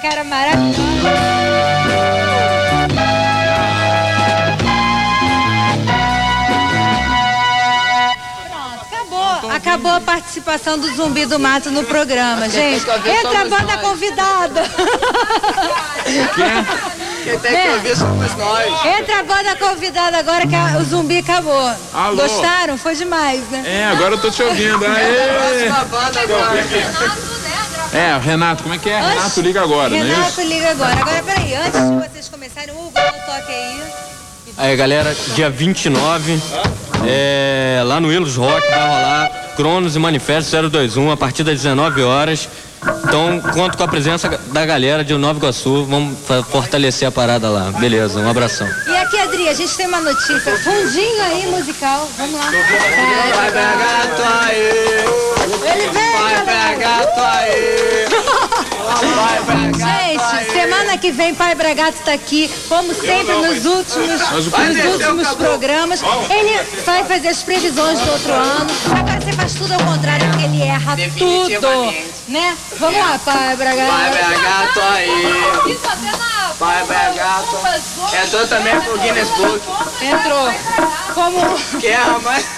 cara maravilhosa. Acabou a participação do Zumbi do Mato no programa, gente. Entra a banda convidada. Quem tem que ouvir somos nós. Entra a banda convidada agora que a- o Zumbi acabou. Alô? Gostaram? Foi demais, né? É, agora eu tô te ouvindo. Aê! Próxima banda agora. É, Renato, como é que é? Renato liga agora, não é Renato, isso? liga agora. Agora, peraí, antes de vocês começarem, Hugo, dá um toque aí. Aí, galera, dia 29, é, lá no Ilus Rock vai rolar Cronos e Manifesto 021 a partir das 19 horas. Então, conto com a presença da galera de Nova Iguaçu. Vamos fortalecer a parada lá. Beleza, um abração. E aqui, Adri, a gente tem uma notícia. Fundinho aí, musical. Vamos lá. Vai pegar gato aí. Ele vem, Vai pegar gato aí. Gente, semana que vem Pai Bragato tá aqui, como sempre nos últimos, nos Pai últimos programas. Ele vai fazer as previsões do outro ano. Agora você faz tudo ao contrário, porque ele erra tudo. Né? Vamos lá, Pai Bragato. Vai pegar gato aí. Vai pegar gato. Entrou também pro Guinness Book. Entrou. Como Que erra mais.